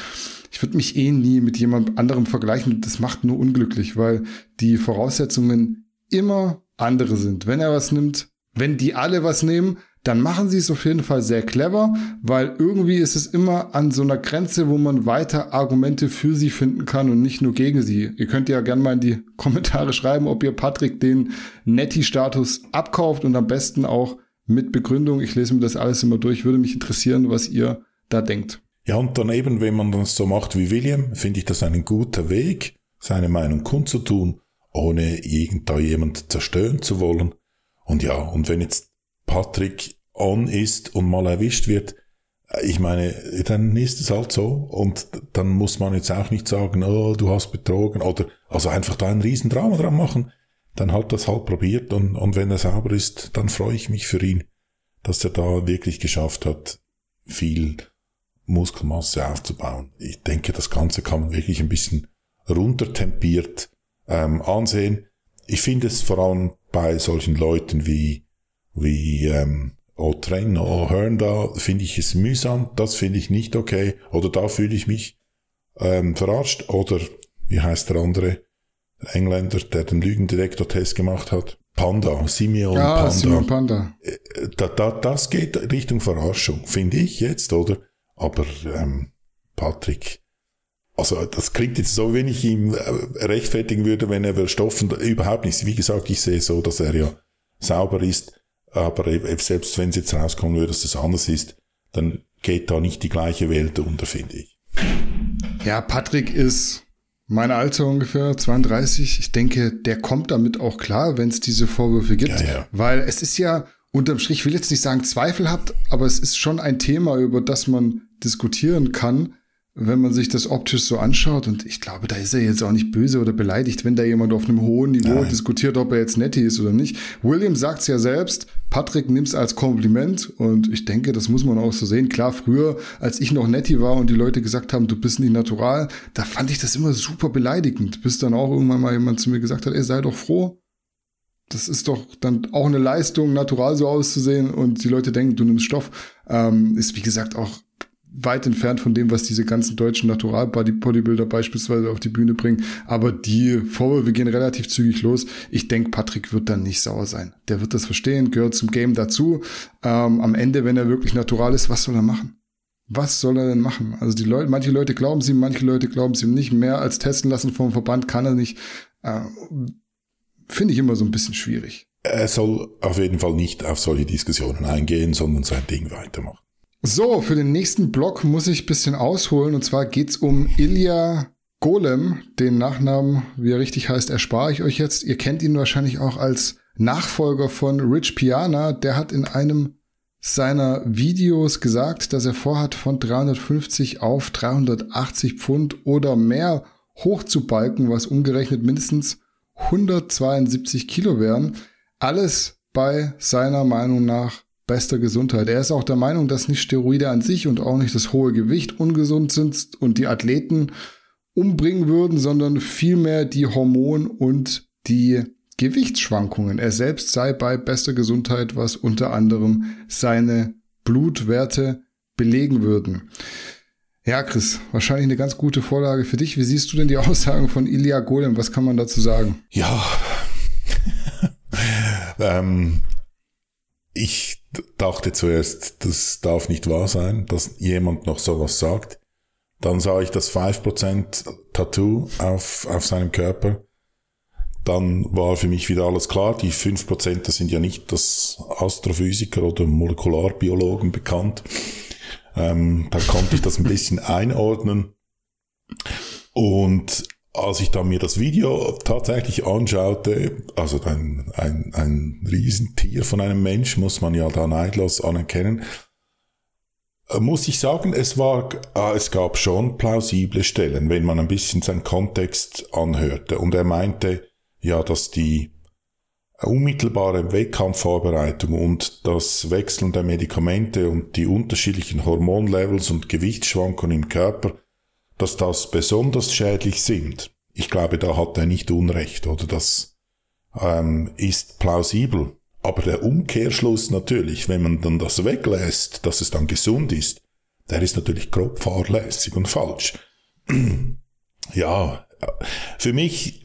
Ich würde mich eh nie mit jemand anderem vergleichen. Das macht nur unglücklich, weil die Voraussetzungen immer andere sind. Wenn er was nimmt, wenn die alle was nehmen, dann machen sie es auf jeden Fall sehr clever, weil irgendwie ist es immer an so einer Grenze, wo man weiter Argumente für sie finden kann und nicht nur gegen sie. Ihr könnt ja gerne mal in die *laughs* Kommentare schreiben, ob ihr Patrick den Netty-Status abkauft und am besten auch mit Begründung. Ich lese mir das alles immer durch, würde mich interessieren, was ihr da denkt. Ja, und daneben, wenn man das so macht wie William, finde ich das einen guten Weg, seine Meinung kundzutun ohne irgend jemand zerstören zu wollen. Und ja, und wenn jetzt Patrick on ist und mal erwischt wird, ich meine, dann ist es halt so. Und dann muss man jetzt auch nicht sagen, oh, du hast betrogen oder also einfach da ein Riesendrama dran machen. Dann hat das halt probiert und, und wenn er sauber ist, dann freue ich mich für ihn, dass er da wirklich geschafft hat, viel Muskelmasse aufzubauen. Ich denke, das Ganze kann man wirklich ein bisschen runtertempiert ähm, ansehen. Ich finde es vor allem bei solchen Leuten wie, wie ähm, O'Train oder Hearn da, finde ich es mühsam, das finde ich nicht okay. Oder da fühle ich mich ähm, verarscht. Oder wie heißt der andere der Engländer, der den Lügendetektor-Test gemacht hat? Panda, Simeon ja, Panda. Simeon Panda. Äh, da, da, das geht Richtung Verarschung, finde ich jetzt, oder? Aber ähm, Patrick, also das klingt jetzt so, wenn ich ihm äh, rechtfertigen würde, wenn er verstoffen, überhaupt nicht. Wie gesagt, ich sehe so, dass er ja sauber ist, aber selbst wenn es jetzt rauskommen würde, dass das anders ist, dann geht da nicht die gleiche Welt unter, finde ich. Ja, Patrick ist mein Alter ungefähr, 32. Ich denke, der kommt damit auch klar, wenn es diese Vorwürfe gibt. Ja, ja. Weil es ist ja, unterm Strich, ich will jetzt nicht sagen zweifelhaft, aber es ist schon ein Thema, über das man diskutieren kann wenn man sich das optisch so anschaut, und ich glaube, da ist er jetzt auch nicht böse oder beleidigt, wenn da jemand auf einem hohen Niveau Nein. diskutiert, ob er jetzt netti ist oder nicht. William sagt es ja selbst, Patrick nimmt es als Kompliment und ich denke, das muss man auch so sehen. Klar, früher, als ich noch netti war und die Leute gesagt haben, du bist nicht natural, da fand ich das immer super beleidigend, bis dann auch irgendwann mal jemand zu mir gesagt hat, ey, sei doch froh, das ist doch dann auch eine Leistung, natural so auszusehen und die Leute denken, du nimmst Stoff, ähm, ist wie gesagt auch weit entfernt von dem, was diese ganzen deutschen Natural-Bodybuilder beispielsweise auf die Bühne bringen. Aber die Vorwürfe gehen relativ zügig los. Ich denke, Patrick wird dann nicht sauer sein. Der wird das verstehen, gehört zum Game dazu. Ähm, am Ende, wenn er wirklich natural ist, was soll er machen? Was soll er denn machen? Also die Leute, manche Leute glauben es ihm, manche Leute glauben es ihm nicht. Mehr als testen lassen vom Verband kann er nicht. Äh, Finde ich immer so ein bisschen schwierig. Er soll auf jeden Fall nicht auf solche Diskussionen eingehen, sondern sein Ding weitermachen. So, für den nächsten Block muss ich bisschen ausholen. Und zwar geht's um Ilya Golem. Den Nachnamen, wie er richtig heißt, erspare ich euch jetzt. Ihr kennt ihn wahrscheinlich auch als Nachfolger von Rich Piana. Der hat in einem seiner Videos gesagt, dass er vorhat, von 350 auf 380 Pfund oder mehr hochzubalken, was umgerechnet mindestens 172 Kilo wären. Alles bei seiner Meinung nach bester Gesundheit. Er ist auch der Meinung, dass nicht Steroide an sich und auch nicht das hohe Gewicht ungesund sind und die Athleten umbringen würden, sondern vielmehr die Hormon- und die Gewichtsschwankungen. Er selbst sei bei bester Gesundheit, was unter anderem seine Blutwerte belegen würden. Ja, Chris, wahrscheinlich eine ganz gute Vorlage für dich. Wie siehst du denn die Aussagen von Ilya Golem? Was kann man dazu sagen? Ja, *laughs* ähm, ich dachte zuerst, das darf nicht wahr sein, dass jemand noch sowas sagt. Dann sah ich das 5% Tattoo auf, auf seinem Körper. Dann war für mich wieder alles klar. Die 5% das sind ja nicht das Astrophysiker oder Molekularbiologen bekannt. Ähm, da konnte ich das ein bisschen *laughs* einordnen. Und als ich dann mir das Video tatsächlich anschaute, also ein, ein, ein Riesentier von einem Mensch, muss man ja da neidlos anerkennen, äh, muss ich sagen, es war, äh, es gab schon plausible Stellen, wenn man ein bisschen seinen Kontext anhörte. Und er meinte, ja, dass die unmittelbare Wettkampfvorbereitung und das Wechseln der Medikamente und die unterschiedlichen Hormonlevels und Gewichtsschwankungen im Körper dass das besonders schädlich sind. Ich glaube, da hat er nicht Unrecht oder das ähm, ist plausibel. Aber der Umkehrschluss natürlich, wenn man dann das weglässt, dass es dann gesund ist, der ist natürlich grob fahrlässig und falsch. *clears throat* ja, für mich,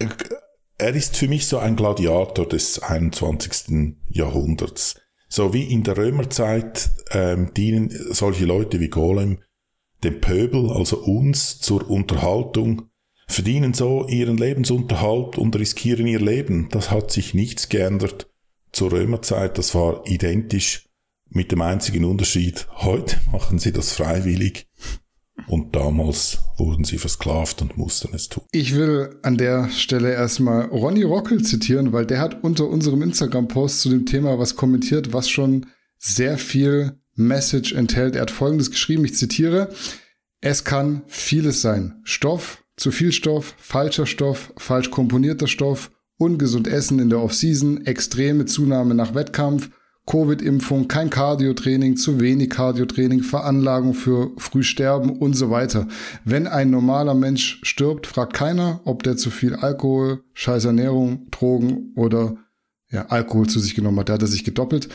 er ist für mich so ein Gladiator des 21. Jahrhunderts. So wie in der Römerzeit ähm, dienen solche Leute wie Golem dem Pöbel, also uns, zur Unterhaltung, verdienen so ihren Lebensunterhalt und riskieren ihr Leben. Das hat sich nichts geändert zur Römerzeit. Das war identisch mit dem einzigen Unterschied. Heute machen sie das freiwillig. Und damals wurden sie versklavt und mussten es tun. Ich will an der Stelle erstmal Ronny Rockel zitieren, weil der hat unter unserem Instagram-Post zu dem Thema was kommentiert, was schon sehr viel Message enthält. Er hat Folgendes geschrieben, ich zitiere, es kann vieles sein. Stoff, zu viel Stoff, falscher Stoff, falsch komponierter Stoff, ungesund Essen in der Off-Season, extreme Zunahme nach Wettkampf, Covid-Impfung, kein Cardiotraining, zu wenig Cardiotraining, Veranlagung für Frühsterben und so weiter. Wenn ein normaler Mensch stirbt, fragt keiner, ob der zu viel Alkohol, scheiß Ernährung, Drogen oder ja, Alkohol zu sich genommen hat. Da hat er sich gedoppelt.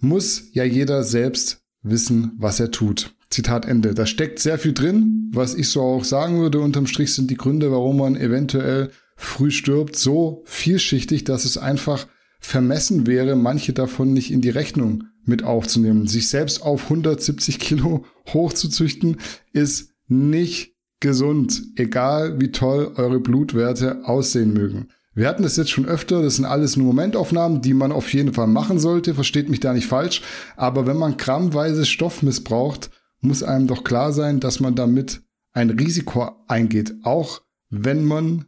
Muss ja jeder selbst wissen, was er tut. Zitat Ende. Da steckt sehr viel drin, was ich so auch sagen würde. Unterm Strich sind die Gründe, warum man eventuell früh stirbt, so vielschichtig, dass es einfach vermessen wäre, manche davon nicht in die Rechnung mit aufzunehmen. Sich selbst auf 170 Kilo hochzuzüchten, ist nicht gesund, egal wie toll eure Blutwerte aussehen mögen. Wir hatten das jetzt schon öfter, das sind alles nur Momentaufnahmen, die man auf jeden Fall machen sollte, versteht mich da nicht falsch, aber wenn man grammweise Stoff missbraucht, muss einem doch klar sein, dass man damit ein Risiko eingeht, auch wenn man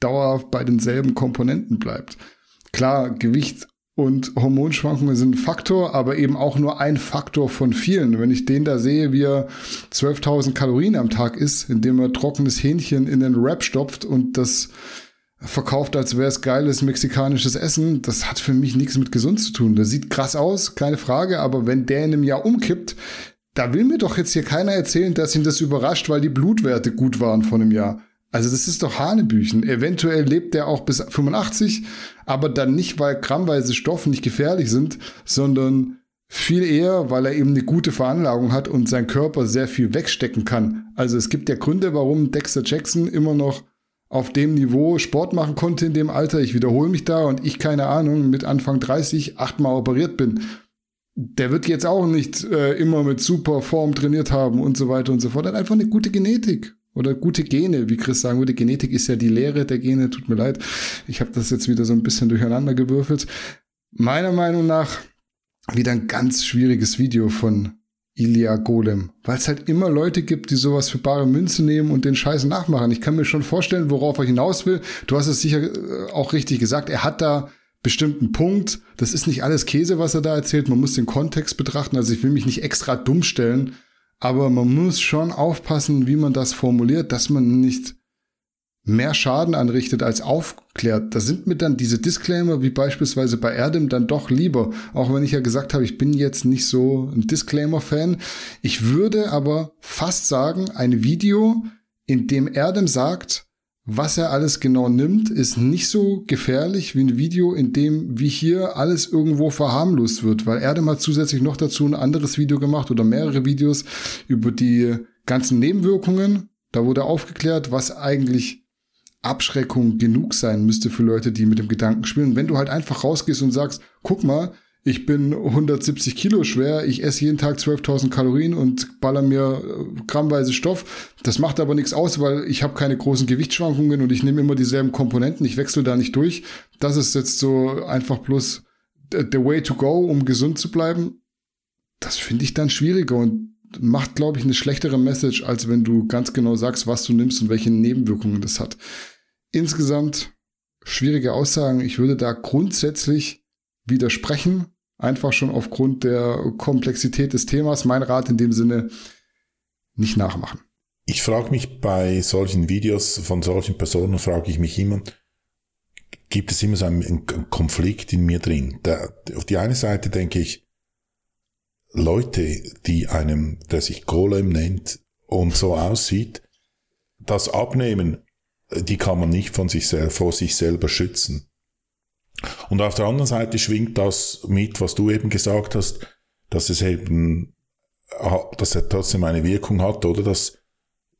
dauerhaft bei denselben Komponenten bleibt. Klar, Gewicht und Hormonschwankungen sind ein Faktor, aber eben auch nur ein Faktor von vielen. Wenn ich den da sehe, wie er 12.000 Kalorien am Tag isst, indem er trockenes Hähnchen in den Wrap stopft und das verkauft, als wäre es geiles mexikanisches Essen, das hat für mich nichts mit gesund zu tun. Das sieht krass aus, keine Frage, aber wenn der in einem Jahr umkippt, da will mir doch jetzt hier keiner erzählen, dass ihn das überrascht, weil die Blutwerte gut waren von einem Jahr. Also das ist doch Hanebüchen. Eventuell lebt er auch bis 85, aber dann nicht, weil grammweise Stoffe nicht gefährlich sind, sondern viel eher, weil er eben eine gute Veranlagung hat und sein Körper sehr viel wegstecken kann. Also es gibt ja Gründe, warum Dexter Jackson immer noch auf dem Niveau Sport machen konnte in dem Alter. Ich wiederhole mich da und ich keine Ahnung, mit Anfang 30 achtmal operiert bin. Der wird jetzt auch nicht äh, immer mit super Form trainiert haben und so weiter und so fort. Er hat einfach eine gute Genetik oder gute Gene, wie Chris sagen würde. Genetik ist ja die Lehre der Gene. Tut mir leid, ich habe das jetzt wieder so ein bisschen durcheinander gewürfelt. Meiner Meinung nach wieder ein ganz schwieriges Video von Ilya Golem, weil es halt immer Leute gibt, die sowas für bare Münze nehmen und den Scheiß nachmachen. Ich kann mir schon vorstellen, worauf er hinaus will. Du hast es sicher äh, auch richtig gesagt. Er hat da bestimmten Punkt. Das ist nicht alles Käse, was er da erzählt. Man muss den Kontext betrachten. Also ich will mich nicht extra dumm stellen, aber man muss schon aufpassen, wie man das formuliert, dass man nicht mehr Schaden anrichtet als aufklärt. Da sind mir dann diese Disclaimer wie beispielsweise bei Erdem dann doch lieber. Auch wenn ich ja gesagt habe, ich bin jetzt nicht so ein Disclaimer-Fan. Ich würde aber fast sagen, ein Video, in dem Erdem sagt, was er alles genau nimmt, ist nicht so gefährlich wie ein Video, in dem wie hier alles irgendwo verharmlost wird, weil Erdem hat zusätzlich noch dazu ein anderes Video gemacht oder mehrere Videos über die ganzen Nebenwirkungen. Da wurde aufgeklärt, was eigentlich Abschreckung genug sein müsste für Leute, die mit dem Gedanken spielen. Wenn du halt einfach rausgehst und sagst, guck mal, ich bin 170 Kilo schwer, ich esse jeden Tag 12.000 Kalorien und baller mir äh, grammweise Stoff. Das macht aber nichts aus, weil ich habe keine großen Gewichtsschwankungen und ich nehme immer dieselben Komponenten, ich wechsle da nicht durch. Das ist jetzt so einfach bloß the way to go, um gesund zu bleiben. Das finde ich dann schwieriger und macht, glaube ich, eine schlechtere Message, als wenn du ganz genau sagst, was du nimmst und welche Nebenwirkungen das hat. Insgesamt schwierige Aussagen. Ich würde da grundsätzlich widersprechen, einfach schon aufgrund der Komplexität des Themas. Mein Rat in dem Sinne, nicht nachmachen. Ich frage mich bei solchen Videos von solchen Personen, frage ich mich immer, gibt es immer so einen, Konflikt in mir drin? Da, auf die eine Seite denke ich, Leute, die einem, der sich Golem nennt und so aussieht, das abnehmen, die kann man nicht von sich selber, vor sich selber schützen. Und auf der anderen Seite schwingt das mit, was du eben gesagt hast, dass es eben, dass er trotzdem eine Wirkung hat, oder dass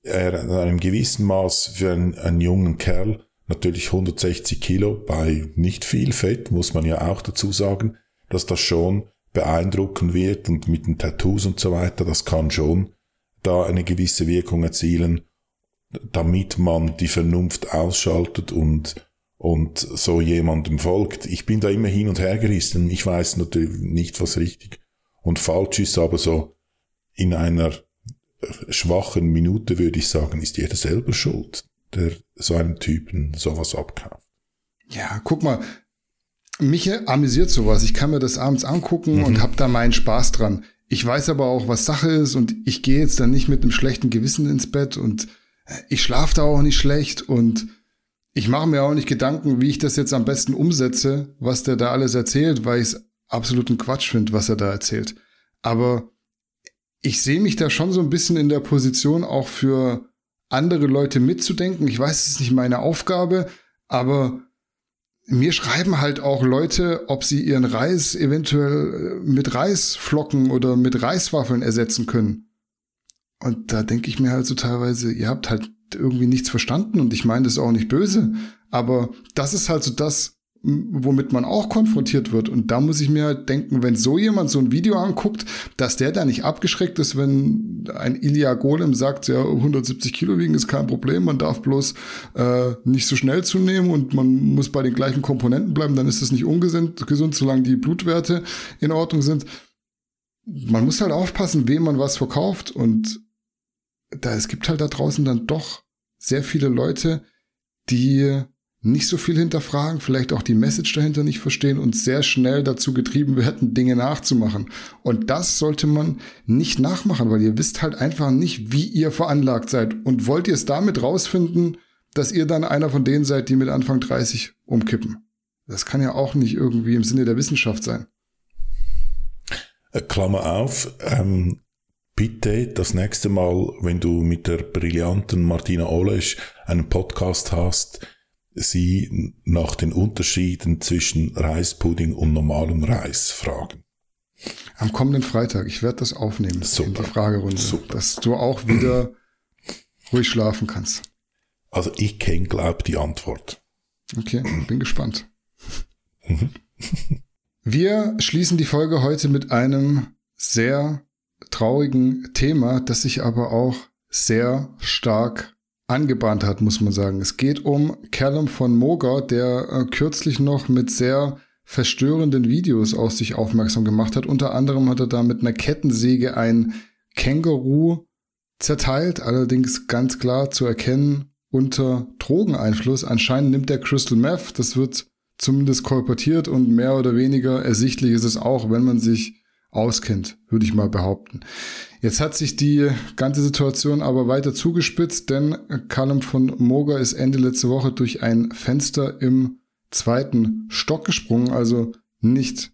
er in einem gewissen Maß für einen, einen jungen Kerl natürlich 160 Kilo bei nicht viel Fett, muss man ja auch dazu sagen, dass das schon beeindrucken wird und mit den Tattoos und so weiter, das kann schon da eine gewisse Wirkung erzielen, damit man die Vernunft ausschaltet und und so jemandem folgt. Ich bin da immer hin und her gerissen. Ich weiß natürlich nicht, was richtig und falsch ist, aber so in einer schwachen Minute würde ich sagen, ist jeder selber schuld, der so einem Typen sowas abkauft. Ja, guck mal, mich amüsiert sowas. Ich kann mir das abends angucken mhm. und hab da meinen Spaß dran. Ich weiß aber auch, was Sache ist und ich gehe jetzt dann nicht mit einem schlechten Gewissen ins Bett und ich schlafe da auch nicht schlecht und ich mache mir auch nicht Gedanken, wie ich das jetzt am besten umsetze, was der da alles erzählt, weil ich es absoluten Quatsch finde, was er da erzählt. Aber ich sehe mich da schon so ein bisschen in der Position, auch für andere Leute mitzudenken. Ich weiß, es ist nicht meine Aufgabe, aber mir schreiben halt auch Leute, ob sie ihren Reis eventuell äh, mit Reisflocken oder mit Reiswaffeln ersetzen können. Und da denke ich mir halt so teilweise, ihr habt halt irgendwie nichts verstanden und ich meine das auch nicht böse, aber das ist halt so das, womit man auch konfrontiert wird. Und da muss ich mir halt denken, wenn so jemand so ein Video anguckt, dass der da nicht abgeschreckt ist, wenn ein Ilya Golem sagt, ja, 170 Kilo wiegen ist kein Problem, man darf bloß äh, nicht so schnell zunehmen und man muss bei den gleichen Komponenten bleiben, dann ist das nicht ungesund, gesund, solange die Blutwerte in Ordnung sind. Man muss halt aufpassen, wem man was verkauft und da es gibt halt da draußen dann doch sehr viele Leute, die nicht so viel hinterfragen, vielleicht auch die Message dahinter nicht verstehen und sehr schnell dazu getrieben werden, Dinge nachzumachen. Und das sollte man nicht nachmachen, weil ihr wisst halt einfach nicht, wie ihr veranlagt seid. Und wollt ihr es damit rausfinden, dass ihr dann einer von denen seid, die mit Anfang 30 umkippen? Das kann ja auch nicht irgendwie im Sinne der Wissenschaft sein. Klammer auf, ähm, bitte das nächste Mal, wenn du mit der brillanten Martina Olesch einen Podcast hast, sie nach den Unterschieden zwischen Reispudding und normalem Reis fragen. Am kommenden Freitag, ich werde das aufnehmen Super. in die Fragerunde, Super. dass du auch wieder ruhig schlafen kannst. Also ich kenne, glaub, die Antwort. Okay, *clears throat* bin gespannt. Mhm. *laughs* Wir schließen die Folge heute mit einem sehr traurigen Thema, das sich aber auch sehr stark angebahnt hat, muss man sagen. Es geht um Callum von Moga, der äh, kürzlich noch mit sehr verstörenden Videos aus sich aufmerksam gemacht hat. Unter anderem hat er da mit einer Kettensäge ein Känguru zerteilt, allerdings ganz klar zu erkennen unter Drogeneinfluss. Anscheinend nimmt er Crystal Meth, das wird zumindest kolportiert und mehr oder weniger ersichtlich ist es auch, wenn man sich auskennt, würde ich mal behaupten. Jetzt hat sich die ganze Situation aber weiter zugespitzt, denn Callum von Moga ist Ende letzte Woche durch ein Fenster im zweiten Stock gesprungen, also nicht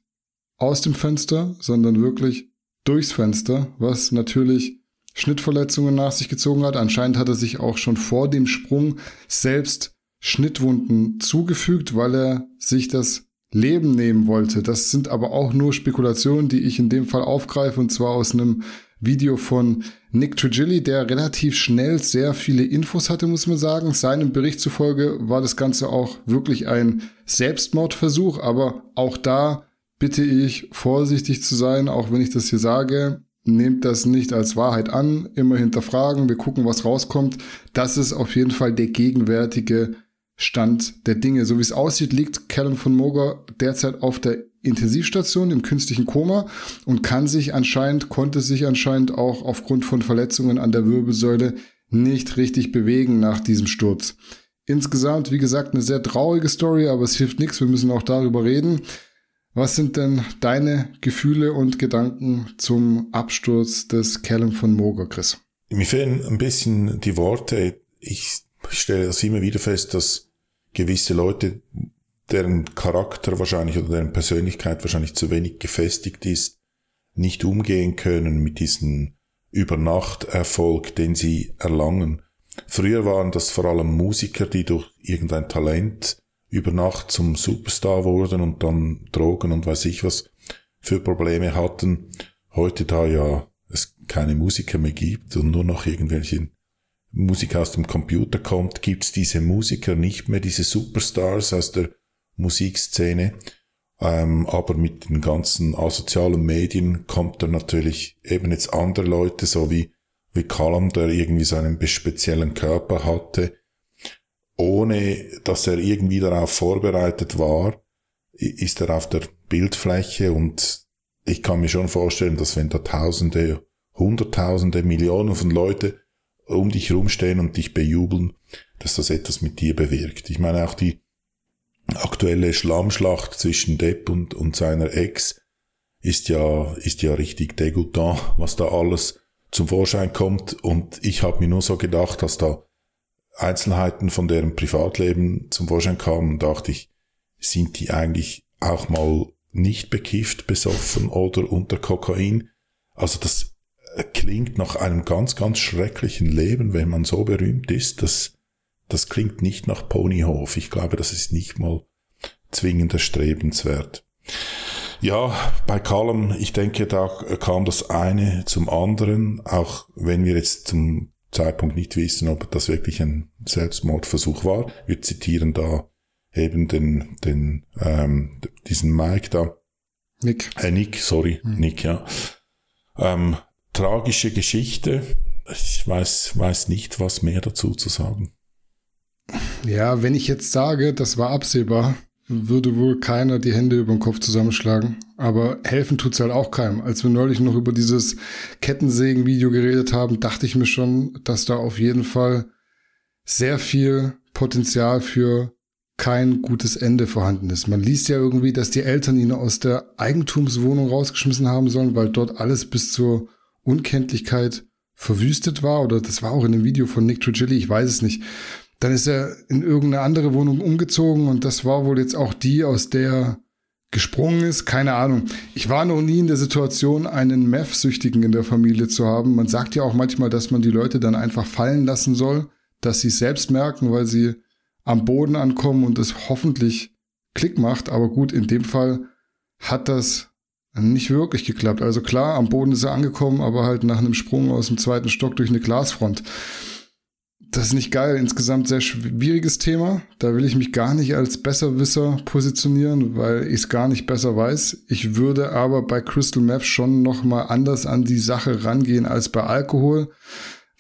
aus dem Fenster, sondern wirklich durchs Fenster, was natürlich Schnittverletzungen nach sich gezogen hat. Anscheinend hat er sich auch schon vor dem Sprung selbst Schnittwunden zugefügt, weil er sich das Leben nehmen wollte. Das sind aber auch nur Spekulationen, die ich in dem Fall aufgreife, und zwar aus einem Video von Nick Trigilli, der relativ schnell sehr viele Infos hatte, muss man sagen. Seinem Bericht zufolge war das Ganze auch wirklich ein Selbstmordversuch, aber auch da bitte ich vorsichtig zu sein, auch wenn ich das hier sage. Nehmt das nicht als Wahrheit an, immer hinterfragen, wir gucken, was rauskommt. Das ist auf jeden Fall der gegenwärtige Stand der Dinge. So wie es aussieht, liegt Callum von Moger derzeit auf der Intensivstation im künstlichen Koma und kann sich anscheinend, konnte sich anscheinend auch aufgrund von Verletzungen an der Wirbelsäule nicht richtig bewegen nach diesem Sturz. Insgesamt, wie gesagt, eine sehr traurige Story, aber es hilft nichts, wir müssen auch darüber reden. Was sind denn deine Gefühle und Gedanken zum Absturz des Callum von Moger, Chris? Mir fehlen ein bisschen die Worte. Ich stelle das immer wieder fest, dass gewisse Leute, deren Charakter wahrscheinlich oder deren Persönlichkeit wahrscheinlich zu wenig gefestigt ist, nicht umgehen können mit diesem Übernachterfolg, den sie erlangen. Früher waren das vor allem Musiker, die durch irgendein Talent über Nacht zum Superstar wurden und dann Drogen und weiß ich was für Probleme hatten. Heute da ja es keine Musiker mehr gibt und nur noch irgendwelche Musik aus dem Computer kommt, gibt's diese Musiker nicht mehr, diese Superstars aus der Musikszene. Ähm, aber mit den ganzen asozialen Medien kommt dann natürlich eben jetzt andere Leute, so wie, wie Callum, der irgendwie seinen speziellen Körper hatte, ohne dass er irgendwie darauf vorbereitet war, ist er auf der Bildfläche und ich kann mir schon vorstellen, dass wenn da Tausende, Hunderttausende, Millionen von Leute um dich rumstehen und dich bejubeln, dass das etwas mit dir bewirkt. Ich meine auch die aktuelle Schlammschlacht zwischen Depp und, und seiner Ex ist ja, ist ja richtig degutant, was da alles zum Vorschein kommt und ich habe mir nur so gedacht, dass da Einzelheiten von deren Privatleben zum Vorschein kamen, dachte ich, sind die eigentlich auch mal nicht bekifft, besoffen oder unter Kokain? Also das klingt nach einem ganz, ganz schrecklichen Leben, wenn man so berühmt ist. Das, das klingt nicht nach Ponyhof. Ich glaube, das ist nicht mal zwingend erstrebenswert. Ja, bei Callum, ich denke, da kam das eine zum anderen, auch wenn wir jetzt zum Zeitpunkt nicht wissen, ob das wirklich ein Selbstmordversuch war. Wir zitieren da eben den, den, ähm, diesen Mike da. Nick. Äh, Nick, sorry, hm. Nick, ja. Ähm, tragische Geschichte. Ich weiß, weiß nicht, was mehr dazu zu sagen. Ja, wenn ich jetzt sage, das war absehbar, würde wohl keiner die Hände über den Kopf zusammenschlagen. Aber helfen tut's halt auch keinem. Als wir neulich noch über dieses Kettensägen-Video geredet haben, dachte ich mir schon, dass da auf jeden Fall sehr viel Potenzial für kein gutes Ende vorhanden ist. Man liest ja irgendwie, dass die Eltern ihn aus der Eigentumswohnung rausgeschmissen haben sollen, weil dort alles bis zur Unkenntlichkeit verwüstet war. Oder das war auch in dem Video von Nick Trigilli, ich weiß es nicht. Dann ist er in irgendeine andere Wohnung umgezogen und das war wohl jetzt auch die, aus der gesprungen ist, keine Ahnung. Ich war noch nie in der Situation, einen Meth-Süchtigen in der Familie zu haben. Man sagt ja auch manchmal, dass man die Leute dann einfach fallen lassen soll, dass sie es selbst merken, weil sie am Boden ankommen und es hoffentlich Klick macht. Aber gut, in dem Fall hat das nicht wirklich geklappt. Also klar, am Boden ist er angekommen, aber halt nach einem Sprung aus dem zweiten Stock durch eine Glasfront das ist nicht geil. Insgesamt sehr schwieriges Thema. Da will ich mich gar nicht als Besserwisser positionieren, weil ich es gar nicht besser weiß. Ich würde aber bei Crystal Meth schon noch mal anders an die Sache rangehen als bei Alkohol.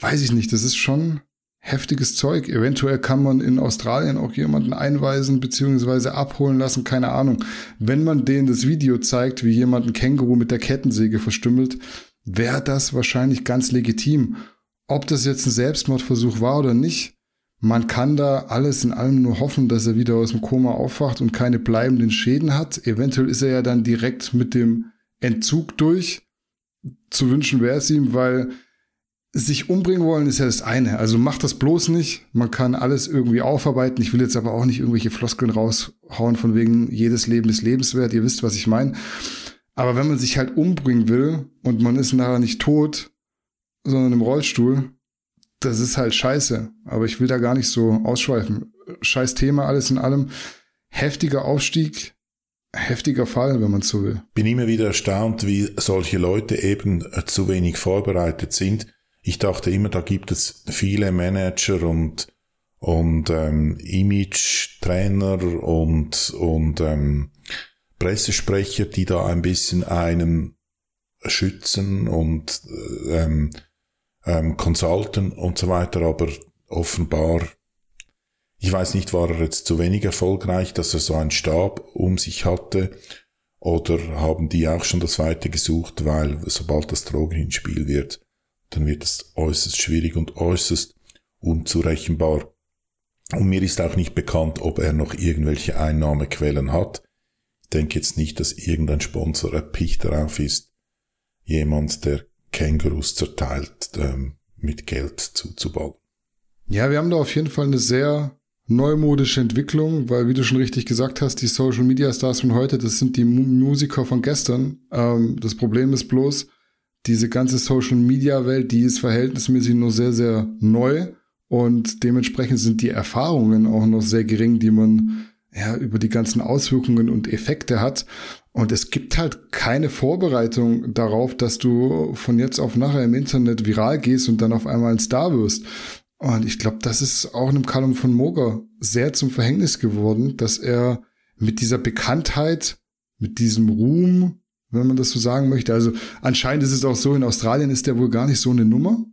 Weiß ich nicht. Das ist schon heftiges Zeug. Eventuell kann man in Australien auch jemanden einweisen bzw. abholen lassen. Keine Ahnung. Wenn man denen das Video zeigt, wie jemand ein Känguru mit der Kettensäge verstümmelt, wäre das wahrscheinlich ganz legitim ob das jetzt ein Selbstmordversuch war oder nicht, man kann da alles in allem nur hoffen, dass er wieder aus dem Koma aufwacht und keine bleibenden Schäden hat. Eventuell ist er ja dann direkt mit dem Entzug durch. Zu wünschen wäre es ihm, weil sich umbringen wollen ist ja das eine. Also macht das bloß nicht. Man kann alles irgendwie aufarbeiten. Ich will jetzt aber auch nicht irgendwelche Floskeln raushauen von wegen jedes Leben ist lebenswert. Ihr wisst, was ich meine. Aber wenn man sich halt umbringen will und man ist nachher nicht tot, sondern im Rollstuhl, das ist halt scheiße. Aber ich will da gar nicht so ausschweifen. Scheiß Thema, alles in allem. Heftiger Aufstieg, heftiger Fall, wenn man so will. Bin immer wieder erstaunt, wie solche Leute eben zu wenig vorbereitet sind. Ich dachte immer, da gibt es viele Manager und und ähm, Image-Trainer und und ähm, Pressesprecher, die da ein bisschen einen schützen und ähm, ähm, Consultant und so weiter, aber offenbar, ich weiß nicht, war er jetzt zu wenig erfolgreich, dass er so einen Stab um sich hatte, oder haben die auch schon das Weite gesucht, weil sobald das Drogen ins Spiel wird, dann wird es äußerst schwierig und äußerst unzurechenbar. Und mir ist auch nicht bekannt, ob er noch irgendwelche Einnahmequellen hat. Ich denke jetzt nicht, dass irgendein Sponsor erpicht darauf ist, jemand, der Kängurus zerteilt ähm, mit Geld zuzubauen. Ja, wir haben da auf jeden Fall eine sehr neumodische Entwicklung, weil wie du schon richtig gesagt hast, die Social Media Stars von heute, das sind die Musiker von gestern. Ähm, das Problem ist bloß, diese ganze Social Media Welt, die ist verhältnismäßig nur sehr, sehr neu und dementsprechend sind die Erfahrungen auch noch sehr gering, die man ja über die ganzen Auswirkungen und Effekte hat. Und es gibt halt keine Vorbereitung darauf, dass du von jetzt auf nachher im Internet viral gehst und dann auf einmal ein Star wirst. Und ich glaube, das ist auch einem Callum von Moger sehr zum Verhängnis geworden, dass er mit dieser Bekanntheit, mit diesem Ruhm, wenn man das so sagen möchte, also anscheinend ist es auch so, in Australien ist der wohl gar nicht so eine Nummer.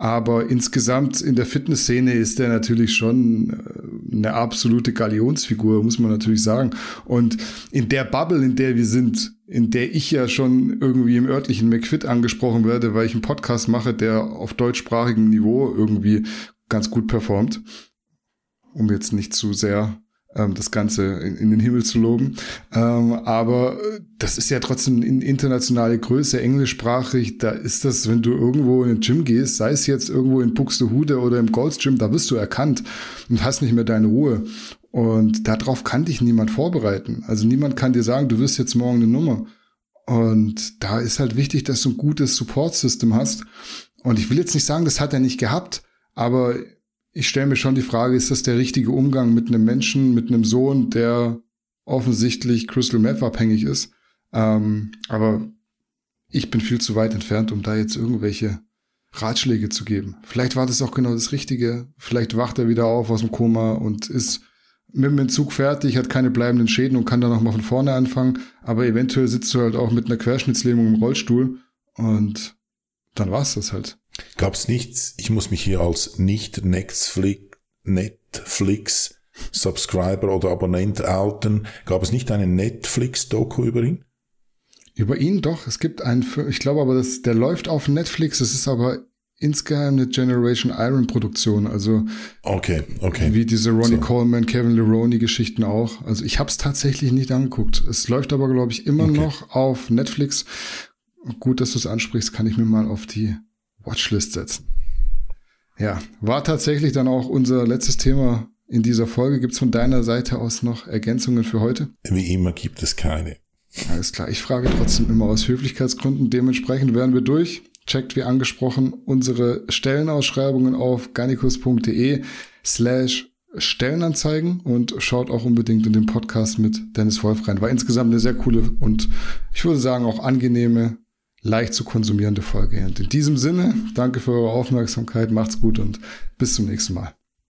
Aber insgesamt in der Fitnessszene ist er natürlich schon äh, eine absolute Galionsfigur, muss man natürlich sagen. Und in der Bubble, in der wir sind, in der ich ja schon irgendwie im örtlichen McFit angesprochen werde, weil ich einen Podcast mache, der auf deutschsprachigem Niveau irgendwie ganz gut performt, um jetzt nicht zu sehr das Ganze in, den Himmel zu loben. Ähm, aber das ist ja trotzdem in internationale Größe, englischsprachig. Da ist das, wenn du irgendwo in ein Gym gehst, sei es jetzt irgendwo in Buxtehude oder im Golds Gym, da wirst du erkannt und hast nicht mehr deine Ruhe. Und darauf kann dich niemand vorbereiten. Also niemand kann dir sagen, du wirst jetzt morgen eine Nummer. Und da ist halt wichtig, dass du ein gutes Support-System hast. Und ich will jetzt nicht sagen, das hat er nicht gehabt, aber ich stelle mir schon die Frage, ist das der richtige Umgang mit einem Menschen, mit einem Sohn, der offensichtlich Crystal Meth abhängig ist? Ähm, aber ich bin viel zu weit entfernt, um da jetzt irgendwelche Ratschläge zu geben. Vielleicht war das auch genau das Richtige. Vielleicht wacht er wieder auf aus dem Koma und ist mit dem Entzug fertig, hat keine bleibenden Schäden und kann dann noch mal von vorne anfangen. Aber eventuell sitzt du halt auch mit einer Querschnittslähmung im Rollstuhl und dann war's das halt. Gab's nichts, ich muss mich hier als nicht Netflix, Netflix Subscriber oder Abonnent outen. Gab es nicht eine Netflix-Doku über ihn? Über ihn doch. Es gibt einen, ich glaube aber, das, der läuft auf Netflix. Es ist aber insgeheim eine Generation Iron Produktion. Also okay, okay. Wie diese Ronnie so. Coleman, Kevin Leroney Geschichten auch. Also ich habe es tatsächlich nicht angeguckt. Es läuft aber glaube ich immer okay. noch auf Netflix. Gut, dass du es ansprichst, kann ich mir mal auf die Watchlist setzen. Ja, war tatsächlich dann auch unser letztes Thema in dieser Folge. Gibt es von deiner Seite aus noch Ergänzungen für heute? Wie immer gibt es keine. Alles klar, ich frage trotzdem immer aus Höflichkeitsgründen. Dementsprechend wären wir durch. Checkt wie angesprochen unsere Stellenausschreibungen auf garnicus.de slash Stellenanzeigen und schaut auch unbedingt in den Podcast mit Dennis Wolf rein. War insgesamt eine sehr coole und ich würde sagen auch angenehme, leicht zu konsumierende Folge. Und in diesem Sinne, danke für eure Aufmerksamkeit, macht's gut und bis zum nächsten Mal.